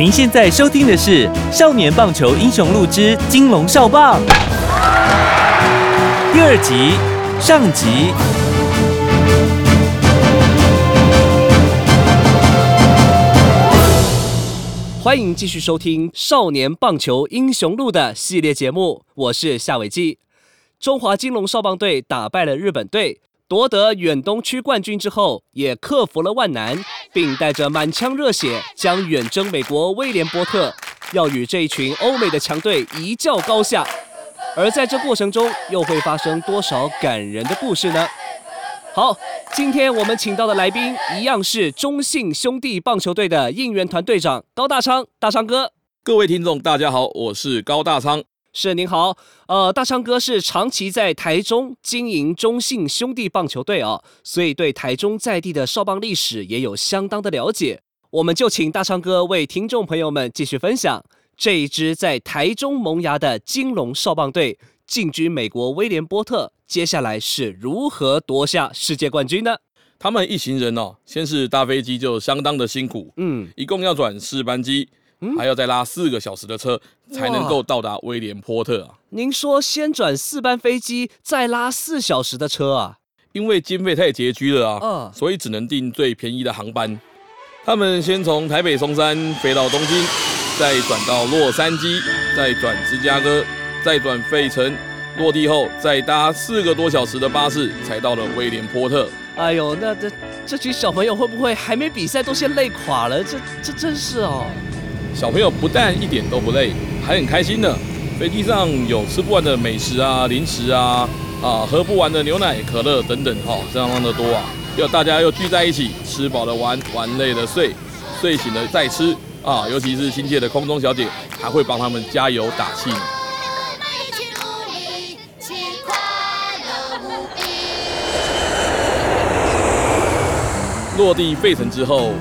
您现在收听的是《少年棒球英雄录之金龙少棒》第二集上集。欢迎继续收听《少年棒球英雄录》的系列节目，我是夏伟基。中华金龙少棒队打败了日本队，夺得远东区冠军之后，也克服了万难，并带着满腔热血，将远征美国威廉波特，要与这一群欧美的强队一较高下。而在这过程中，又会发生多少感人的故事呢？好，今天我们请到的来宾一样是中信兄弟棒球队的应援团队长高大昌，大昌哥。各位听众，大家好，我是高大昌。是您好，呃，大昌哥是长期在台中经营中信兄弟棒球队哦，所以对台中在地的少棒历史也有相当的了解。我们就请大昌哥为听众朋友们继续分享这一支在台中萌芽的金龙少棒队进军美国威廉波特，接下来是如何夺下世界冠军呢？他们一行人哦，先是搭飞机就相当的辛苦，嗯，一共要转四班机。还要再拉四个小时的车才能够到达威廉波特啊！您说先转四班飞机，再拉四小时的车啊？因为经费太拮据了啊，所以只能订最便宜的航班。他们先从台北松山飞到东京，再转到洛杉矶，再转芝加哥，再转费城，落地后再搭四个多小时的巴士，才到了威廉波特。哎呦，那这这群小朋友会不会还没比赛都先累垮了？这这真是哦！小朋友不但一点都不累，还很开心呢。飞机上有吃不完的美食啊、零食啊、啊喝不完的牛奶、可乐等等，哈，相当的多啊。要大家又聚在一起，吃饱了玩，玩累了睡，睡醒了再吃啊。尤其是亲切的空中小姐，还会帮他们加油打气。落地费城之后。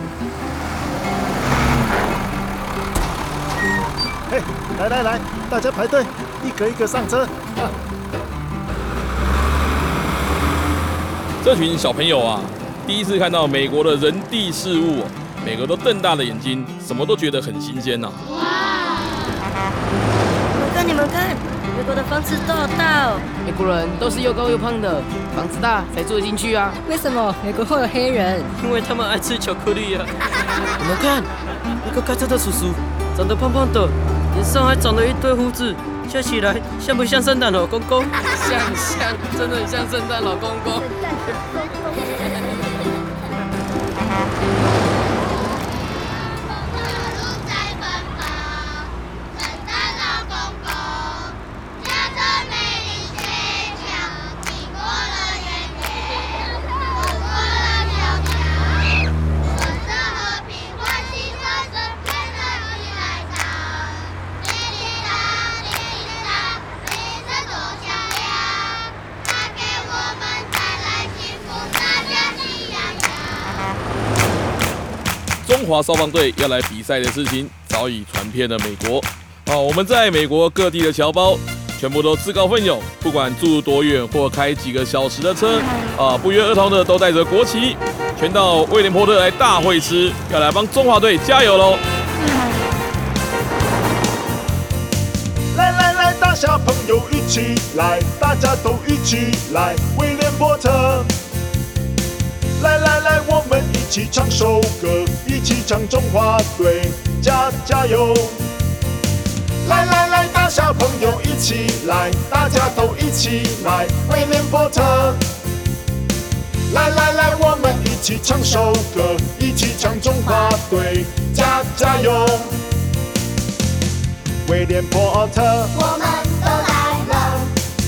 来来来，大家排队，一个一个上车。这群小朋友啊，第一次看到美国的人地事物，每个都瞪大了眼睛，什么都觉得很新鲜呐。哇！你们看，你们看，美国的房子多大哦！美国人都是又高又胖的，房子大才住得进去啊。为什么美国会有黑人？因为他们爱吃巧克力啊。你们看，一个开车的叔叔，长得胖胖的。脸上还长了一堆胡子，笑起来像不像圣诞老公公？像像，真的很像圣诞老公公。华少棒队要来比赛的事情早已传遍了美国。啊，我们在美国各地的侨胞全部都自告奋勇，不管住多远或开几个小时的车，啊，不约而同的都带着国旗，全到威廉波特来大会师，要来帮中华队加油喽！来来来，大小朋友一起来，大家都一起来，威廉波特。来来来，我们一起唱首歌，一起唱中华队加加油！来来来，大小朋友一起来，大家都一起来，威廉波特！来来来，我们一起唱首歌，一起唱中华队加加油！威廉波特，我们都来了，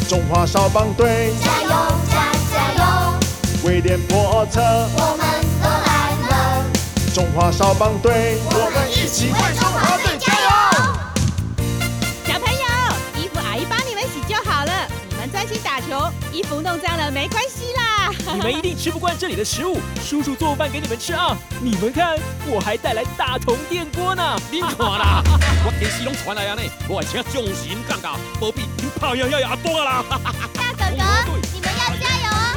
中华少棒队加油加加油！威廉波特，我们。中华少棒队，我们一起为中华队加油！小朋友，衣服阿姨帮你们洗就好了，你们专心打球，衣服弄脏了没关系啦。你们一定吃不惯这里的食物，叔叔做饭给你们吃啊！你们看，我还带来大铜电锅呢。你看啦，我电视拢传来啊呢，我请众神降价，不比你跑呀呀呀多啦！大哥哥，你们要加油哦！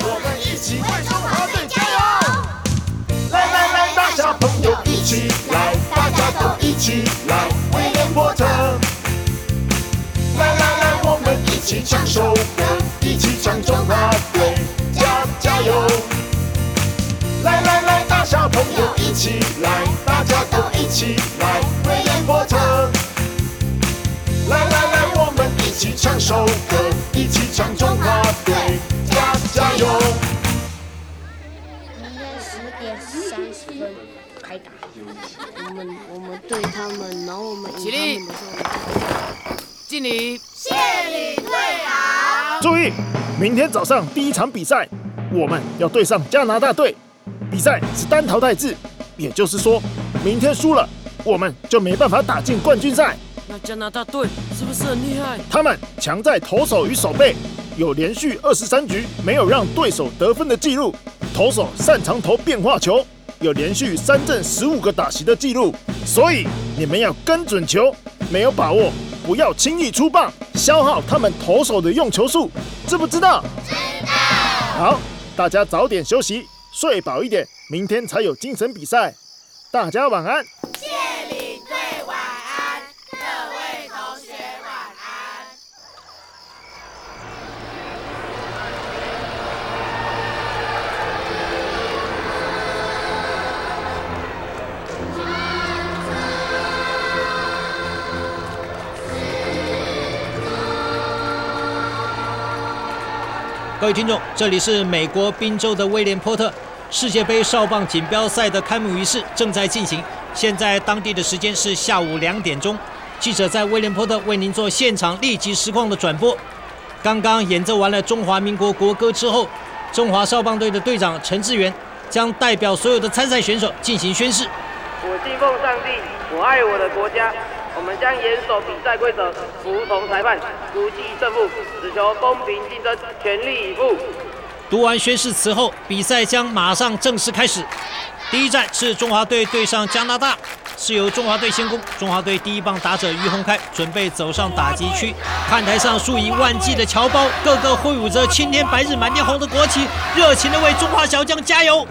我们一起为中华队加油！来来来，大小朋友一起来，大家都一起来，威廉波特。来来来，我们一起唱首歌，一起唱中华队加加油！来来来，大小朋友一起来，大家都一起来，威廉波特。来来来，我们一起唱首歌，开打，我们我们对他们，然后我们赢他们的时候，敬礼。谢礼队长。注意，明天早上第一场比赛，我们要对上加拿大队。比赛是单淘汰制，也就是说，明天输了，我们就没办法打进冠军赛。那加拿大队是不是很厉害？他们强在投手与守备，有连续二十三局没有让对手得分的记录。投手擅长投变化球，有连续三阵十五个打席的记录。所以你们要跟准球，没有把握不要轻易出棒，消耗他们投手的用球数，知不知道？知道。好，大家早点休息，睡饱一点，明天才有精神比赛。大家晚安。各位听众，这里是美国宾州的威廉波特世界杯少棒锦标赛的开幕仪式正在进行。现在当地的时间是下午两点钟，记者在威廉波特为您做现场立即实况的转播。刚刚演奏完了中华民国国歌之后，中华少棒队的队长陈志源将代表所有的参赛选手进行宣誓。我信奉上帝，我爱我的国家。我们将严守比赛规则，服从裁判，不计胜负，只求公平竞争，全力以赴。读完宣誓词后，比赛将马上正式开始。第一站是中华队对上加拿大，是由中华队先攻。中华队第一棒打者于洪开准备走上打击区，看台上数以万计的侨胞，个个挥舞着青天白日满天红的国旗，热情地为中华小将加油。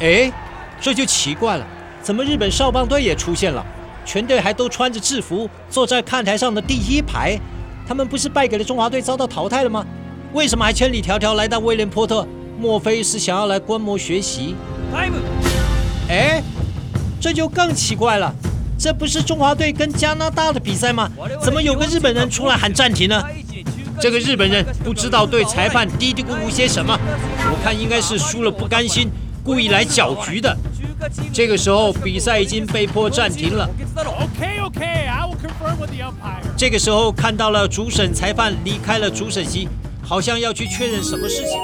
哎，这就奇怪了，怎么日本少棒队也出现了？全队还都穿着制服，坐在看台上的第一排。他们不是败给了中华队，遭到淘汰了吗？为什么还千里迢迢来到威廉波特？莫非是想要来观摩学习？哎，这就更奇怪了。这不是中华队跟加拿大的比赛吗？怎么有个日本人出来喊暂停呢？这个日本人不知道对裁判嘀嘀咕咕些什么，我看应该是输了不甘心，故意来搅局的。这个时候，比赛已经被迫暂停了。这个时候，看到了主审裁判离开了主审席，好像要去确认什么事情。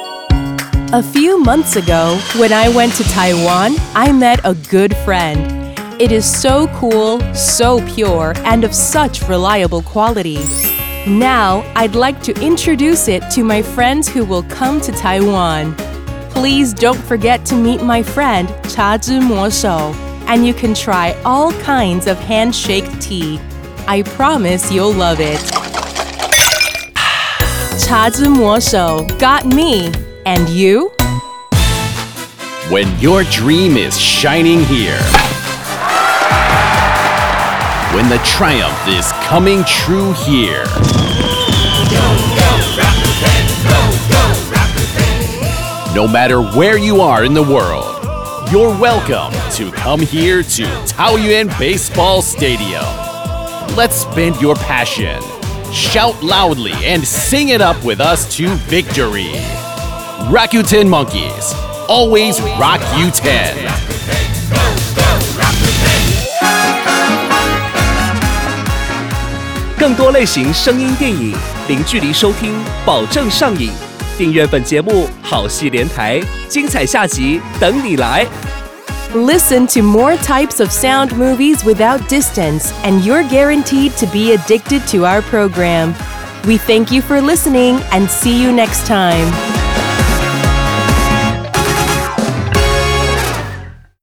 A few months ago, when I went to Taiwan, I met a good friend. It is so cool, so pure, and of such reliable quality. Now, I'd like to introduce it to my friends who will come to Taiwan. Please don't forget to meet my friend Cha Zhi Mo Shou, and you can try all kinds of handshake tea. I promise you'll love it. Cha Zhi Mo Shou got me, and you? When your dream is shining here. When the triumph is coming true here. No matter where you are in the world, you're welcome to come here to Taoyuan Baseball Stadium. Let's spend your passion. Shout loudly and sing it up with us to victory. Rakuten Monkeys, always rock you 10. 更多类型声音电影，零距离收听，保证上瘾。 订阅本节目，好戏连台，精彩下集等你来。 Listen to more types of sound movies without distance, and you're guaranteed to be addicted to our program. We thank you for listening and see you next time.